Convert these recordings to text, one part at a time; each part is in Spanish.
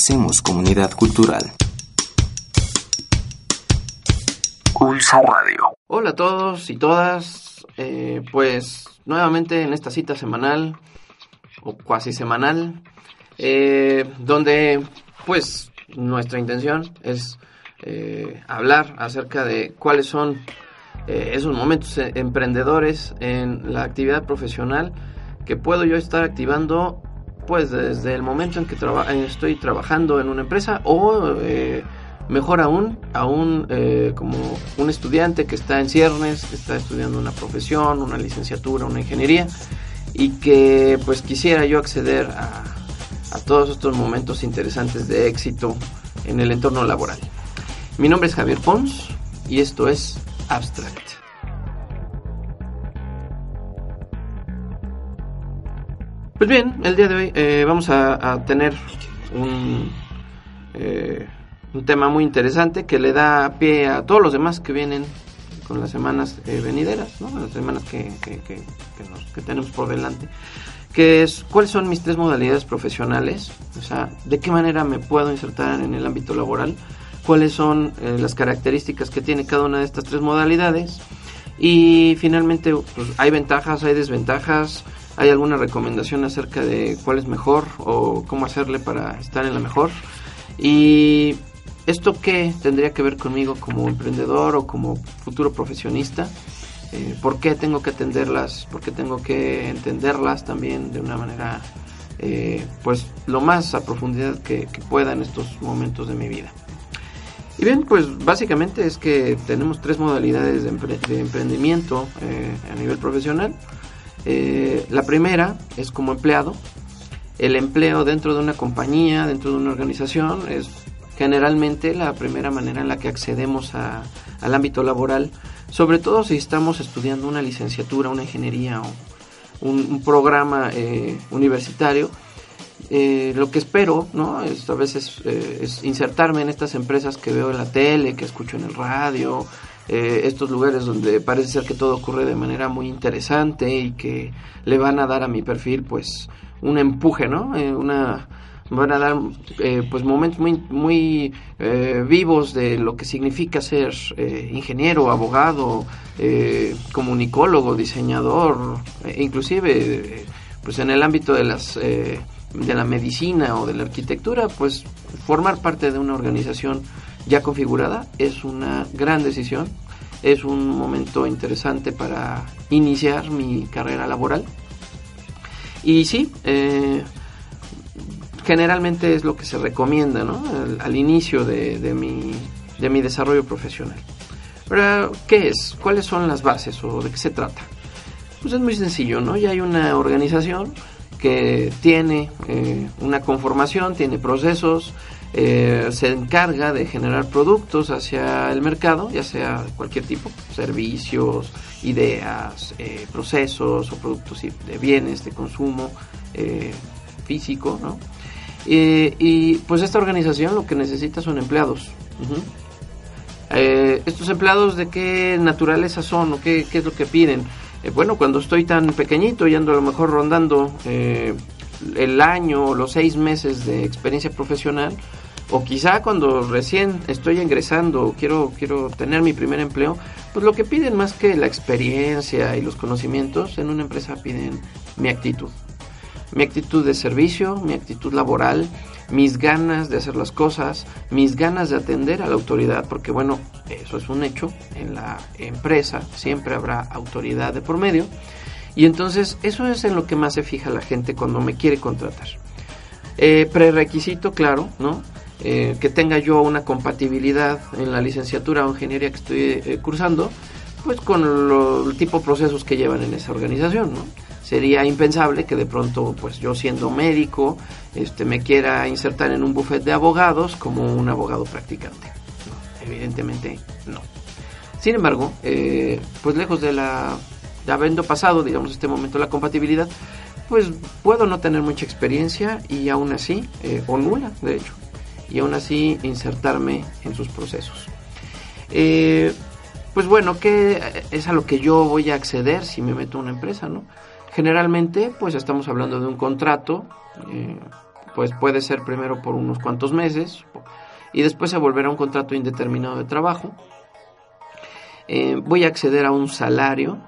Hacemos comunidad cultural. Pulso Radio. Hola a todos y todas. Eh, pues nuevamente en esta cita semanal o cuasi semanal, eh, donde pues nuestra intención es eh, hablar acerca de cuáles son esos momentos emprendedores en la actividad profesional que puedo yo estar activando pues desde el momento en que estoy trabajando en una empresa o mejor aún, aún eh, como un estudiante que está en ciernes, que está estudiando una profesión, una licenciatura, una ingeniería y que pues quisiera yo acceder a, a todos estos momentos interesantes de éxito en el entorno laboral. Mi nombre es Javier Pons y esto es Abstract. Pues bien, el día de hoy eh, vamos a, tener un, eh, un tema muy interesante que le da pie a todos los demás que vienen con las semanas eh, venideras, ¿no? las semanas que, tenemos por delante, que es cuáles son mis tres modalidades profesionales, o sea, de qué manera me puedo insertar en el ámbito laboral, cuáles son las características que tiene cada una de estas tres modalidades y finalmente pues, hay ventajas, hay desventajas, hay alguna recomendación acerca de cuál es mejor o cómo hacerle para estar en la mejor. Y ¿Esto qué tendría que ver conmigo como emprendedor o como futuro profesionista? Eh, ¿Por qué tengo que atenderlas? ¿Por qué tengo que entenderlas también de una manera, eh, pues, lo más a profundidad que, pueda en estos momentos de mi vida? Y bien, pues básicamente es que tenemos tres modalidades de, emprendimiento eh, a nivel profesional. La primera es como empleado. El empleo dentro de una compañía, dentro de una organización, es generalmente la primera manera en la que accedemos al ámbito laboral, sobre todo si estamos estudiando una licenciatura, una ingeniería o un, programa eh, universitario. Eh, lo que espero, ¿no? A veces eh, es insertarme en estas empresas que veo en la tele, que escucho en el radio, estos lugares donde parece ser que todo ocurre de manera muy interesante y que le van a dar a mi perfil, pues, un empuje, ¿no? una van a dar eh, pues momentos muy muy eh, vivos de lo que significa ser eh, ingeniero abogado comunicólogo diseñador inclusive pues en el ámbito de las de la medicina o de la arquitectura pues formar parte de una organización ya configurada es una gran decisión es un momento interesante para iniciar mi carrera laboral y sí generalmente es lo que se recomienda ¿no? al, inicio de, mi, de mi desarrollo profesional. Pero, ¿qué es? ¿Cuáles son las bases o de qué se trata? Pues es muy sencillo, ¿no? Ya hay una organización que tiene eh, una conformación, tiene procesos, eh, se encarga de generar productos hacia el mercado, ya sea cualquier tipo, servicios, ideas, eh, procesos o productos de bienes de consumo físico, ¿no? y pues esta organización lo que necesita son empleados. Eh, ¿Estos empleados de qué naturaleza son o qué, es lo que piden? Eh, bueno, cuando estoy tan pequeñito y ando a lo mejor rondando eh, el año o los seis meses de experiencia profesional, o quizá cuando recién estoy ingresando o quiero, quiero tener mi primer empleo, pues lo que piden más que la experiencia y los conocimientos en una empresa piden mi actitud mi actitud de servicio, mi actitud laboral, mis ganas de hacer las cosas, mis ganas de atender a la autoridad, porque bueno, eso es un hecho, en la empresa siempre habrá autoridad de por medio, y entonces eso es en lo que más se fija la gente cuando me quiere contratar. Eh, prerequisito, claro, ¿no? Eh, que tenga yo una compatibilidad en la licenciatura o ingeniería que estoy eh, cursando, pues con el tipo de procesos que llevan en esa organización, ¿no? sería impensable que de pronto pues yo siendo médico este me quiera insertar en un buffet de abogados como un abogado practicante evidentemente no. Sin embargo eh, pues lejos de la habiendo pasado digamos este momento la compatibilidad pues puedo no tener mucha experiencia y aún así eh, o nula de hecho y aún así insertarme en sus procesos eh, pues bueno, ¿qué es a lo que yo voy a acceder si me meto a una empresa, no? Generalmente, pues estamos hablando de un contrato, eh, pues puede ser primero por unos cuantos meses y después se volverá un contrato indeterminado de trabajo. Eh, voy a acceder a un salario,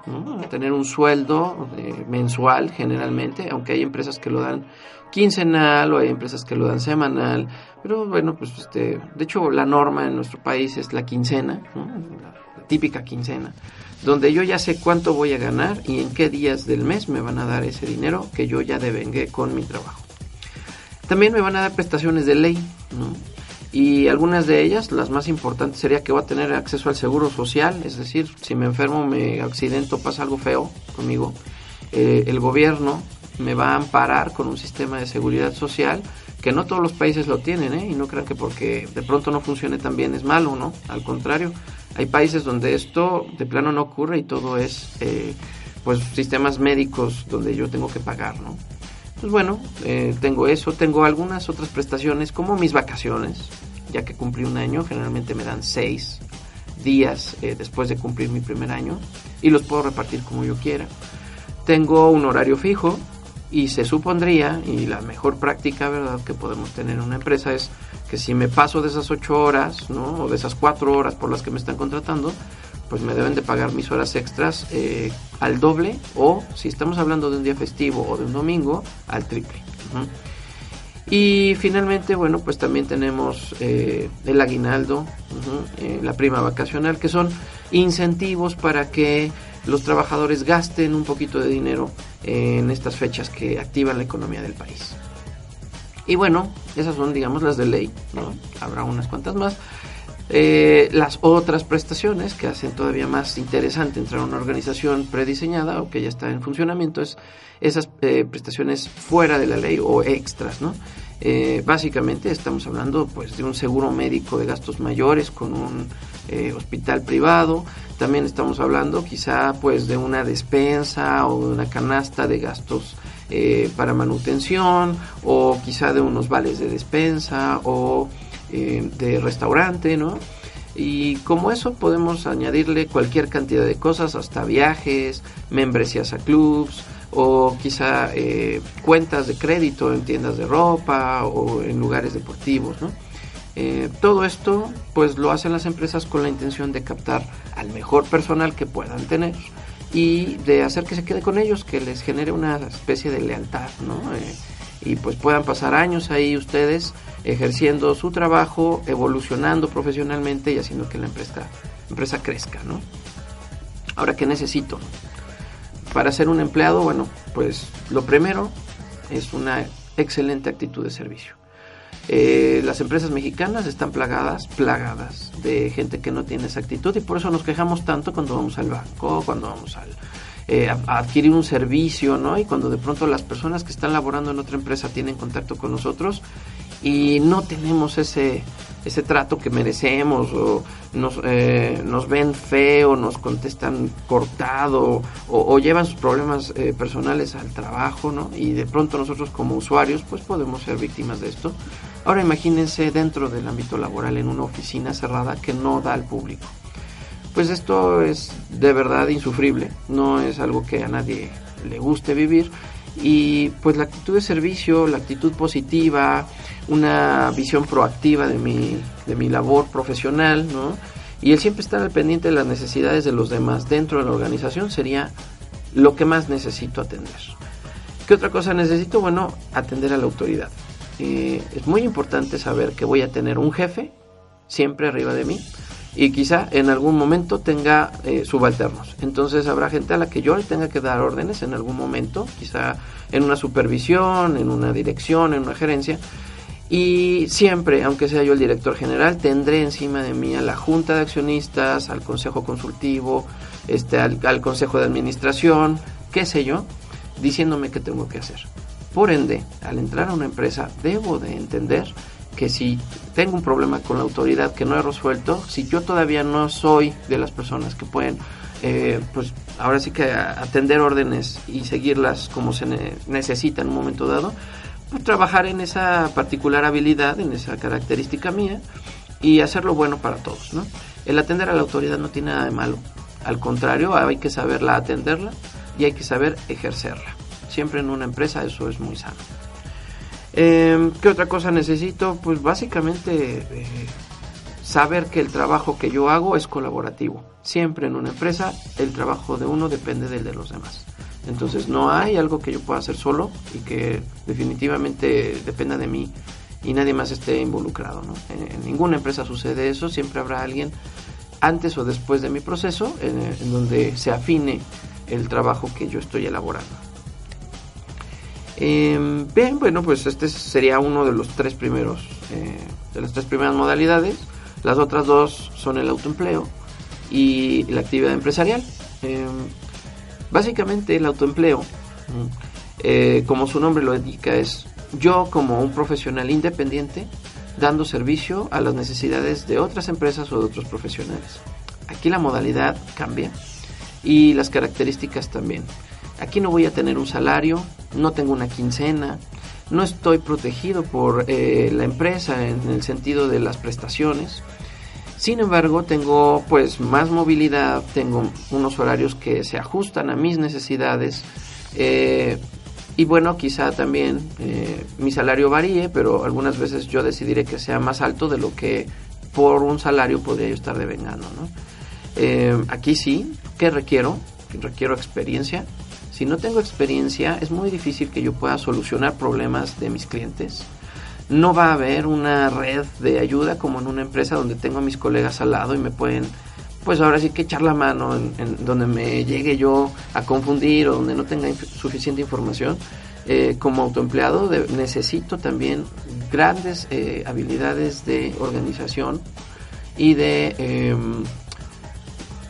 a tener un sueldo mensual generalmente, aunque hay empresas que lo dan quincenal o hay empresas que lo dan semanal, pero bueno, pues este, de hecho la norma en nuestro país es la quincena, la típica quincena, donde yo ya sé cuánto voy a ganar y en qué días del mes me van a dar ese dinero que yo ya devengué con mi trabajo. También me van a dar prestaciones de ley, y algunas de ellas, las más importantes, sería que voy a tener acceso al seguro social, es decir, si me enfermo, me accidento, pasa algo feo conmigo, eh, el gobierno me va a amparar con un sistema de seguridad social que no todos los países lo tienen, ¿eh? y no crean que porque de pronto no funcione tan bien es malo, ¿no? Al contrario, hay países donde esto de plano no ocurre y todo es, eh, pues, sistemas médicos donde yo tengo que pagar, ¿no? Pues bueno, eh, tengo eso, tengo algunas otras prestaciones como mis vacaciones, ya que cumplí un año, generalmente me dan seis días eh, después de cumplir mi primer año y los puedo repartir como yo quiera. Tengo un horario fijo y se supondría, y la mejor práctica verdad que podemos tener en una empresa es que si me paso de esas ocho horas, ¿no? o de esas cuatro horas por las que me están contratando, pues me deben de pagar mis horas extras eh, al doble o si estamos hablando de un día festivo o de un domingo, al triple. Y finalmente, bueno, pues también tenemos eh, el aguinaldo, eh, la prima vacacional, que son incentivos para que los trabajadores gasten un poquito de dinero en estas fechas que activan la economía del país. Y bueno, esas son, digamos, las de ley, ¿no? Habrá unas cuantas más. Eh, las otras prestaciones que hacen todavía más interesante entrar a una organización prediseñada o que ya está en funcionamiento es esas eh, prestaciones fuera de la ley o extras, ¿no? Eh, básicamente estamos hablando pues de un seguro médico de gastos mayores con un hospital privado, también estamos hablando quizá pues de una despensa o de una canasta de gastos para manutención o quizá de unos vales de despensa o eh, de restaurante, ¿no? Y como eso podemos añadirle cualquier cantidad de cosas, hasta viajes, membresías a clubs o quizá eh, cuentas de crédito en tiendas de ropa o en lugares deportivos, ¿no? Eh, todo esto pues lo hacen las empresas con la intención de captar al mejor personal que puedan tener y de hacer que se quede con ellos, que les genere una especie de lealtad, ¿no? y pues puedan pasar años ahí ustedes ejerciendo su trabajo, evolucionando profesionalmente y haciendo que la empresa, empresa crezca, ¿no? Ahora, ¿qué necesito? Para ser un empleado, bueno, pues lo primero es una excelente actitud de servicio. Eh, las empresas mexicanas están plagadas, plagadas de gente que no tiene esa actitud y por eso nos quejamos tanto cuando vamos al banco, cuando vamos eh, a, adquirir un servicio, ¿no? Y cuando de pronto las personas que están laborando en otra empresa tienen contacto con nosotros y no tenemos ese, ese trato que merecemos o nos, eh, nos ven feo, nos contestan cortado o, llevan sus problemas eh, personales al trabajo, ¿no? Y de pronto nosotros como usuarios pues podemos ser víctimas de esto. Ahora imagínense dentro del ámbito laboral en una oficina cerrada que no da al público. Pues esto es de verdad insufrible, no es algo que a nadie le guste vivir y pues la actitud de servicio, la actitud positiva, una visión proactiva de mi, de mi labor profesional, ¿no? Y el siempre estar al pendiente de las necesidades de los demás dentro de la organización sería lo que más necesito atender. ¿Qué otra cosa necesito? Bueno, atender a la autoridad. Eh, es muy importante saber que voy a tener un jefe siempre arriba de mí y quizá en algún momento tenga eh, subalternos. Entonces habrá gente a la que yo le tenga que dar órdenes en algún momento, quizá en una supervisión, en una dirección, en una gerencia. Y siempre, aunque sea yo el director general, tendré encima de mí a la junta de accionistas, al consejo consultivo, este, al, al consejo de administración, qué sé yo, diciéndome qué tengo que hacer. Por ende, al entrar a una empresa, debo de entender que si tengo un problema con la autoridad que no he resuelto, si yo todavía no soy de las personas que pueden, eh, pues ahora sí que atender órdenes y seguirlas como se necesita en un momento dado, pues trabajar en esa particular habilidad, en esa característica mía y hacerlo bueno para todos, ¿no? El atender a la autoridad no tiene nada de malo, al contrario, hay que saberla atenderla y hay que saber ejercerla. Siempre en una empresa eso es muy sano. Eh, ¿Qué otra cosa necesito? Pues básicamente eh, saber que el trabajo que yo hago es colaborativo. Siempre en una empresa el trabajo de uno depende del de los demás. Entonces no hay algo que yo pueda hacer solo y que definitivamente dependa de mí y nadie más esté involucrado. ¿no? En, ninguna empresa sucede eso, siempre habrá alguien antes o después de mi proceso en, donde se afine el trabajo que yo estoy elaborando. Eh, bien, bueno, pues este sería uno de los tres primeros, eh, de las tres primeras modalidades. Las otras dos son el autoempleo y la actividad empresarial. Eh, básicamente el autoempleo, eh, como su nombre lo indica, es yo como un profesional independiente dando servicio a las necesidades de otras empresas o de otros profesionales. Aquí la modalidad cambia y las características también. Aquí no voy a tener un salario, no tengo una quincena, no estoy protegido por eh, la empresa en el sentido de las prestaciones. Sin embargo, tengo pues más movilidad, tengo unos horarios que se ajustan a mis necesidades. Eh, y bueno, quizá también eh, mi salario varíe, pero algunas veces yo decidiré que sea más alto de lo que por un salario podría yo estar devengando. ¿no? Aquí sí, ¿qué requiero? Requiero experiencia. Si no tengo experiencia, es muy difícil que yo pueda solucionar problemas de mis clientes. No va a haber una red de ayuda como en una empresa donde tengo a mis colegas al lado y me pueden pues ahora sí que echar la mano en, donde me llegue yo a confundir o donde no tenga suficiente información. Eh, como autoempleado necesito también grandes eh, habilidades de organización y de em,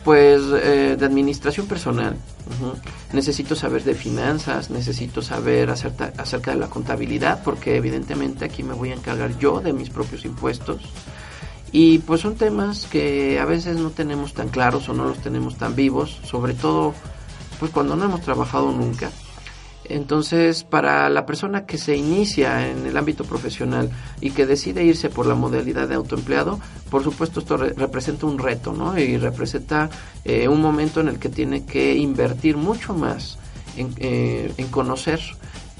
pues eh, de administración personal. Necesito saber de finanzas, necesito saber acerca, acerca de la contabilidad, porque evidentemente aquí me voy a encargar yo de mis propios impuestos. Y pues son temas que a veces no tenemos tan claros o no los tenemos tan vivos, sobre todo pues cuando no hemos trabajado nunca. Entonces, para la persona que se inicia en el ámbito profesional y que decide irse por la modalidad de autoempleado, por supuesto esto representa un reto, ¿no? Y representa eh, un momento en el que tiene que invertir mucho más en, eh, conocer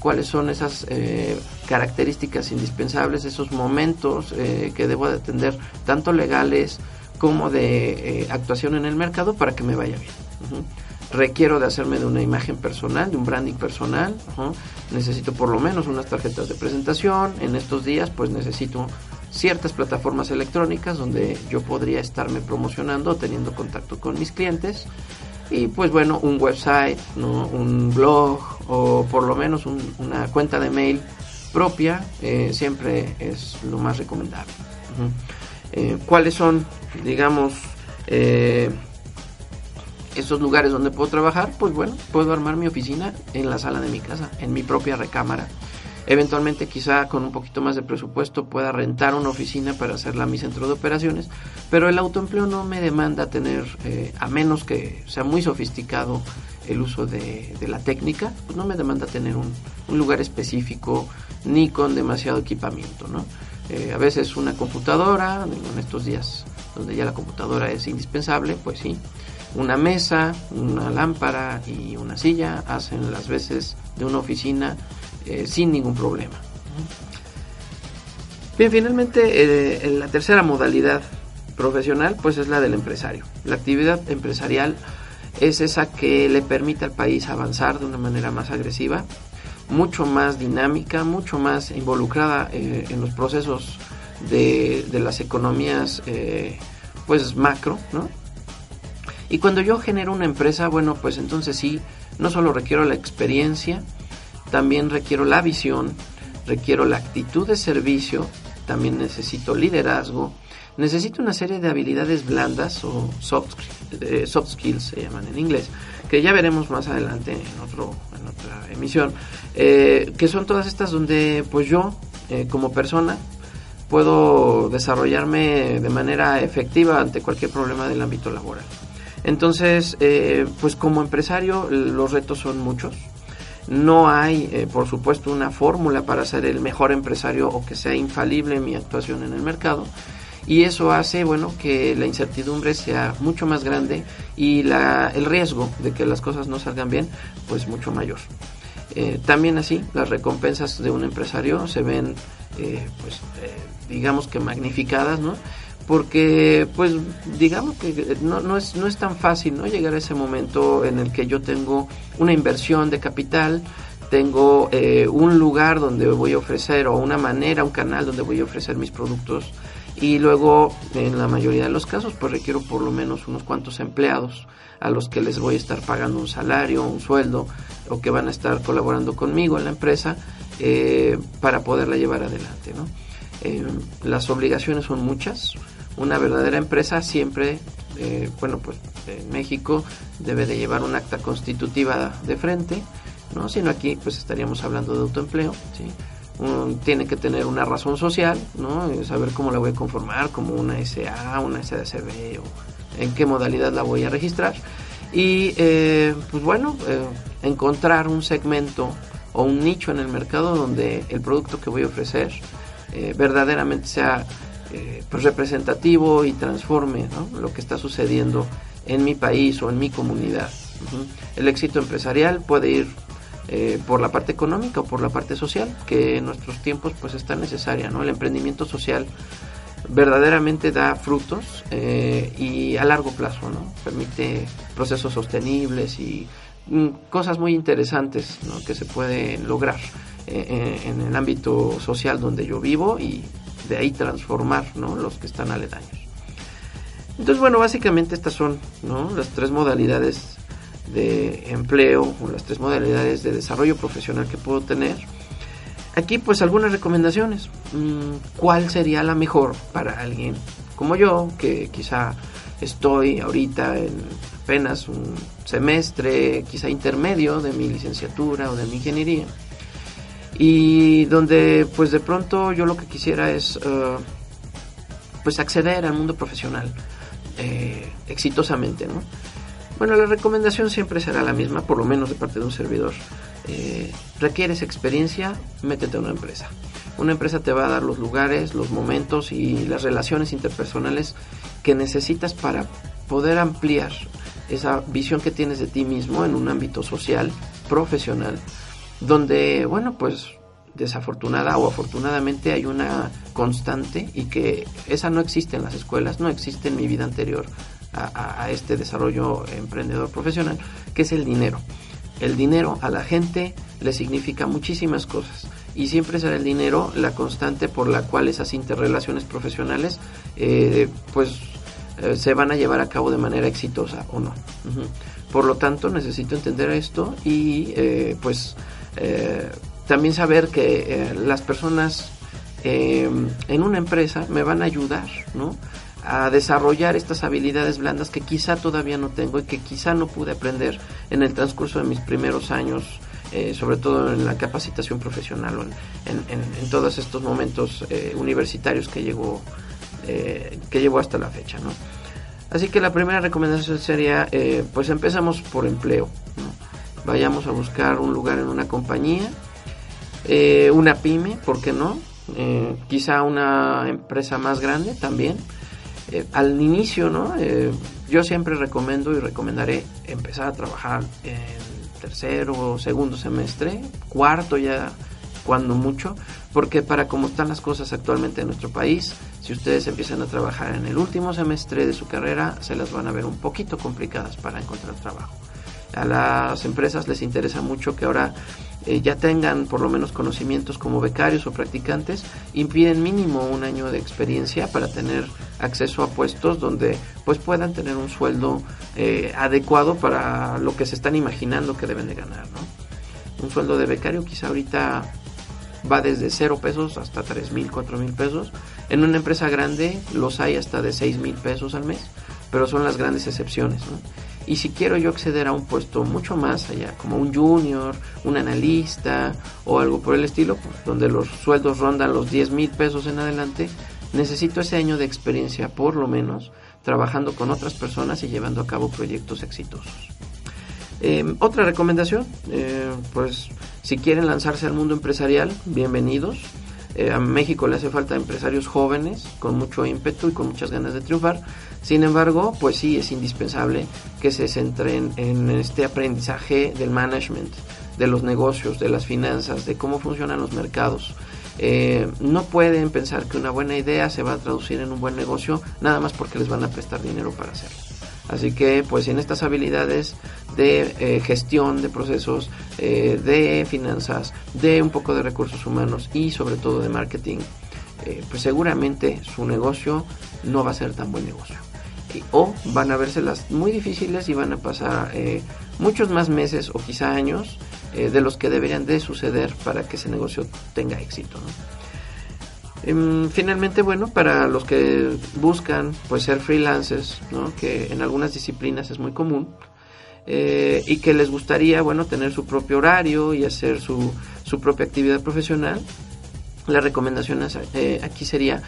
cuáles son esas eh, características indispensables, esos momentos eh, que debo de atender, tanto legales como de eh, actuación en el mercado para que me vaya bien. Requiero de hacerme de una imagen personal, de un branding personal. Necesito por lo menos unas tarjetas de presentación. En estos días pues necesito ciertas plataformas electrónicas donde yo podría estarme promocionando, teniendo contacto con mis clientes y pues bueno, un website, un blog o por lo menos una cuenta de mail propia eh, siempre es lo más recomendable. Eh, ¿Cuáles son, digamos, eh, estos lugares donde puedo trabajar? Pues bueno, puedo armar mi oficina en la sala de mi casa, en mi propia recámara. Eventualmente quizá con un poquito más de presupuesto pueda rentar una oficina para hacerla mi centro de operaciones, pero el autoempleo no me demanda tener, eh, a menos que sea muy sofisticado el uso de, la técnica, pues no me demanda tener un, lugar específico ni con demasiado equipamiento. ¿no? Eh, a veces una computadora, en estos días donde ya la computadora es indispensable, pues sí, una mesa, una lámpara y una silla hacen las veces de una oficina eh, sin ningún problema. Bien, finalmente eh, la tercera modalidad profesional pues es la del empresario. La actividad empresarial es esa que le permite al país avanzar de una manera más agresiva, mucho más dinámica, mucho más involucrada eh, en los procesos de, de las economías pues macro, ¿no? Y cuando yo genero una empresa, bueno, pues entonces sí, no solo requiero la experiencia, también requiero la visión, requiero la actitud de servicio, también necesito liderazgo, necesito una serie de habilidades blandas o soft, eh, soft skills se llaman en inglés, que ya veremos más adelante en, otro, en otra emisión, eh, que son todas estas donde pues yo eh, como persona puedo desarrollarme de manera efectiva ante cualquier problema del ámbito laboral. Entonces, pues como empresario los retos son muchos, no hay, eh, por supuesto, una fórmula para ser el mejor empresario o que sea infalible mi actuación en el mercado. Y eso hace, bueno, que la incertidumbre sea mucho más grande y la, el riesgo de que las cosas no salgan bien, pues mucho mayor. Eh, también así, las recompensas de un empresario se ven, eh, pues, eh, digamos que magnificadas, ¿no? Porque, pues, digamos que no, no, es, no es tan fácil, ¿no? Llegar a ese momento en el que yo tengo una inversión de capital, tengo un lugar donde voy a ofrecer, o una manera, un canal donde voy a ofrecer mis productos, y luego, en la mayoría de los casos, pues requiero por lo menos unos cuantos empleados a los que les voy a estar pagando un salario, un sueldo, o que van a estar colaborando conmigo en la empresa eh, para poderla llevar adelante. ¿no? Eh, las obligaciones son muchas. Una verdadera empresa siempre, eh, bueno, pues en México debe de llevar un acta constitutiva de frente, ¿no? Sino aquí pues estaríamos hablando de autoempleo, ¿sí? tiene que tener una razón social, ¿no? Saber cómo la voy a conformar, como una SA, una SADCB o en qué modalidad la voy a registrar. Y eh, pues bueno, eh, encontrar un segmento o un nicho en el mercado donde el producto que voy a ofrecer eh, verdaderamente sea pues representativo y transforme lo que está sucediendo en mi país o en mi comunidad. El éxito empresarial puede ir por la parte económica o por la parte social, que en nuestros tiempos pues está necesaria, ¿no? El emprendimiento social verdaderamente da frutos eh, y a largo plazo, ¿no? Permite procesos sostenibles y mm, cosas muy interesantes que se pueden lograr eh, eh, en el ámbito social donde yo vivo y de ahí transformar ¿no? los que están aledaños. Entonces, bueno, básicamente estas son ¿no? las tres modalidades de empleo o las tres modalidades de desarrollo profesional que puedo tener Aquí pues algunas recomendaciones. Mm, ¿Cuál sería la mejor para alguien como yo, que quizá estoy ahorita en apenas un semestre, quizá intermedio de mi licenciatura o de mi ingeniería? Y donde pues de pronto yo lo que quisiera es uh, pues acceder al mundo profesional eh, exitosamente, ¿no? Bueno, la recomendación siempre será la misma, por lo menos de parte de un servidor. Eh, requieres experiencia, métete a una empresa. Una empresa te va a dar los lugares, los momentos y las relaciones interpersonales que necesitas para poder ampliar esa visión que tienes de ti mismo en un ámbito social, profesional, donde, bueno, pues desafortunada o afortunadamente hay una constante y que esa no existe en las escuelas, no existe en mi vida anterior a este desarrollo emprendedor profesional, que es el dinero. El dinero a la gente le significa muchísimas cosas y siempre será el dinero la constante por la cual esas interrelaciones profesionales eh, pues eh, se van a llevar a cabo de manera exitosa o no. Por lo tanto necesito entender esto y eh, pues también saber que las personas en una empresa me van a ayudar, ¿no? a desarrollar estas habilidades blandas que quizá todavía no tengo y que quizá no pude aprender en el transcurso de mis primeros años, eh, sobre todo en la capacitación profesional o en, todos estos momentos eh, universitarios que llegó, eh, que llevó hasta la fecha. ¿no? Así que la primera recomendación sería, pues empezamos por empleo. Vayamos a buscar un lugar en una compañía, una pyme, ¿por qué no? quizá una empresa más grande también eh, al inicio, ¿no? Eh, yo siempre recomiendo y recomendaré empezar a trabajar en tercero o segundo semestre, cuarto ya cuando mucho, porque para como están las cosas actualmente en nuestro país, si ustedes empiezan a trabajar en el último semestre de su carrera, se las van a ver un poquito complicadas para encontrar trabajo. A las empresas les interesa mucho que ahora eh, ya tengan por lo menos conocimientos como becarios o practicantes, impiden mínimo un año de experiencia para tener acceso a puestos donde pues puedan tener un sueldo eh, adecuado para lo que se están imaginando que deben de ganar, ¿no? Un sueldo de becario quizá ahorita va desde 0 pesos hasta 3 mil, 4 mil pesos. En una empresa grande los hay hasta de 6 mil pesos al mes, pero son las grandes excepciones. Y si quiero yo acceder a un puesto mucho más allá, como un junior, un analista o algo por el estilo, donde los sueldos rondan los 10 mil pesos en adelante, necesito ese año de experiencia por lo menos trabajando con otras personas y llevando a cabo proyectos exitosos. Em, otra recomendación, eh, pues si quieren lanzarse al mundo empresarial, bienvenidos. Eh, a México le hace falta empresarios jóvenes con mucho ímpetu y con muchas ganas de triunfar. Sin embargo, pues sí es indispensable que se centren en este aprendizaje del management, de los negocios, de las finanzas, de cómo funcionan los mercados. Eh, no pueden pensar que una buena idea se va a traducir en un buen negocio nada más porque les van a prestar dinero para hacerlo. Así que pues en estas habilidades de eh, gestión de procesos, eh, de finanzas, de un poco de recursos humanos y sobre todo de marketing, pues seguramente su negocio no va a ser tan buen negocio. O van a vérselas muy difíciles y van a pasar muchos más meses o quizá años eh, de los que deberían de suceder para que ese negocio tenga éxito. Em, finalmente, bueno, para los que buscan pues ser freelancers, que en algunas disciplinas es muy común, eh, y que les gustaría, bueno, tener su propio horario y hacer su, su propia actividad profesional, la recomendación eh, aquí sería,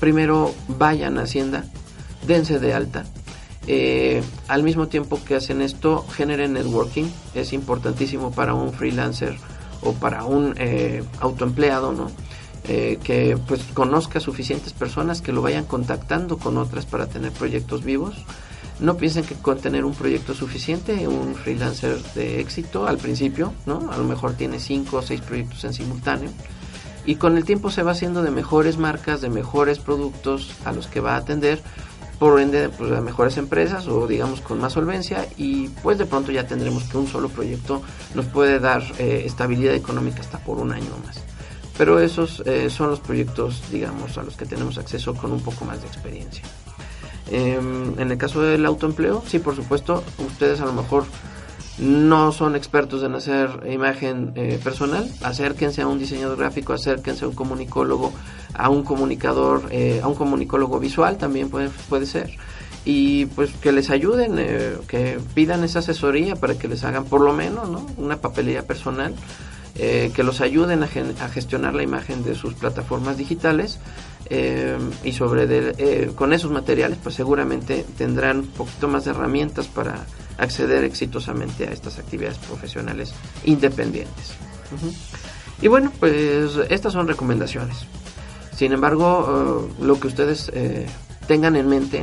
primero vayan a Hacienda, dense de alta, eh, al mismo tiempo que hacen esto, generen networking. Es importantísimo para un freelancer o para un eh, autoempleado, ¿no? Eh, que pues conozca suficientes personas que lo vayan contactando con otras para tener proyectos vivos. No piensen que con tener un proyecto suficiente, un freelancer de éxito al principio, ¿no? A lo mejor tiene cinco o seis proyectos en simultáneo. Y con el tiempo se va haciendo de mejores marcas, de mejores productos a los que va a atender por ende pues, a mejores empresas o digamos con más solvencia y pues de pronto ya tendremos que un solo proyecto nos puede dar eh, estabilidad económica hasta por un año más. Pero esos eh, son los proyectos digamos a los que tenemos acceso con un poco más de experiencia. Em, en el caso del autoempleo, sí por supuesto, ustedes a lo mejor no son expertos en hacer imagen eh, personal, acérquense a un diseñador gráfico, acérquense a un comunicólogo, a un comunicador, eh, a un comunicólogo visual también puede, puede ser. Y pues que les ayuden, eh, que pidan esa asesoría para que les hagan por lo menos ¿no? una papelería personal, que los ayuden a, a, gestionar la imagen de sus plataformas digitales y sobre con esos materiales pues seguramente tendrán un poquito más de herramientas para acceder exitosamente a estas actividades profesionales independientes. Y bueno, pues estas son recomendaciones. Sin embargo, eh, lo que ustedes eh, tengan en mente.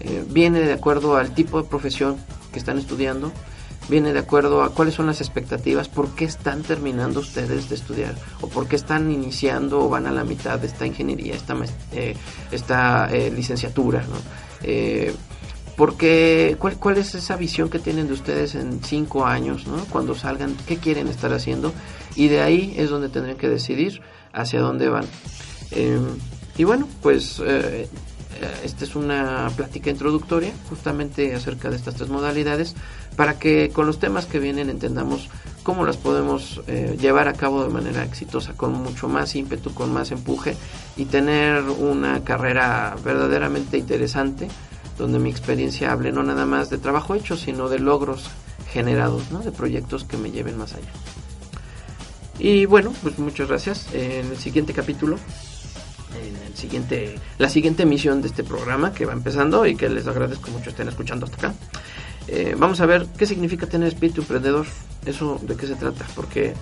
Eh, viene de acuerdo al tipo de profesión que están estudiando, viene de acuerdo a cuáles son las expectativas, por qué están terminando ustedes de estudiar o por qué están iniciando o van a la mitad de esta ingeniería, esta, esta licenciatura. ¿no? Porque, ¿cuál, ¿cuál es esa visión que tienen de ustedes en cinco años, ¿no? cuando salgan? ¿Qué quieren estar haciendo? Y de ahí es donde tendrían que decidir hacia dónde van. Em, y bueno, pues eh, esta es una plática introductoria justamente acerca de estas tres modalidades para que con los temas que vienen entendamos cómo las podemos eh, llevar a cabo de manera exitosa, con mucho más ímpetu, con más empuje y tener una carrera verdaderamente interesante donde mi experiencia hable no nada más de trabajo hecho, sino de logros generados, ¿no? de proyectos que me lleven más allá. Y bueno, pues muchas gracias. En el siguiente capítulo, en el siguiente, la siguiente emisión de este programa que va empezando y que les agradezco mucho estén escuchando hasta acá. Eh, vamos a ver qué significa tener espíritu emprendedor, eso de qué se trata, porque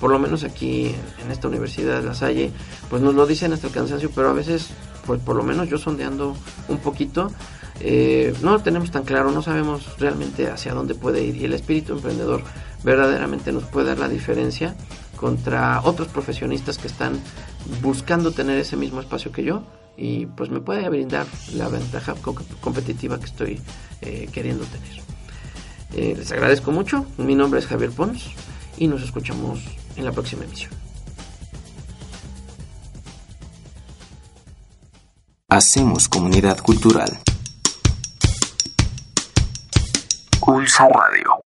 por lo menos aquí en esta universidad de La Salle, pues nos lo dicen hasta el cansancio, pero a veces, pues por lo menos yo sondeando un poquito, eh, no lo tenemos tan claro, no sabemos realmente hacia dónde puede ir y el espíritu emprendedor verdaderamente nos puede dar la diferencia contra otros profesionistas que están buscando tener ese mismo espacio que yo y pues me puede brindar la ventaja competitiva que estoy eh, queriendo tener. Eh, les agradezco mucho, mi nombre es Javier Pons y nos escuchamos en la próxima emisión. Hacemos comunidad cultural. Pulso Radio.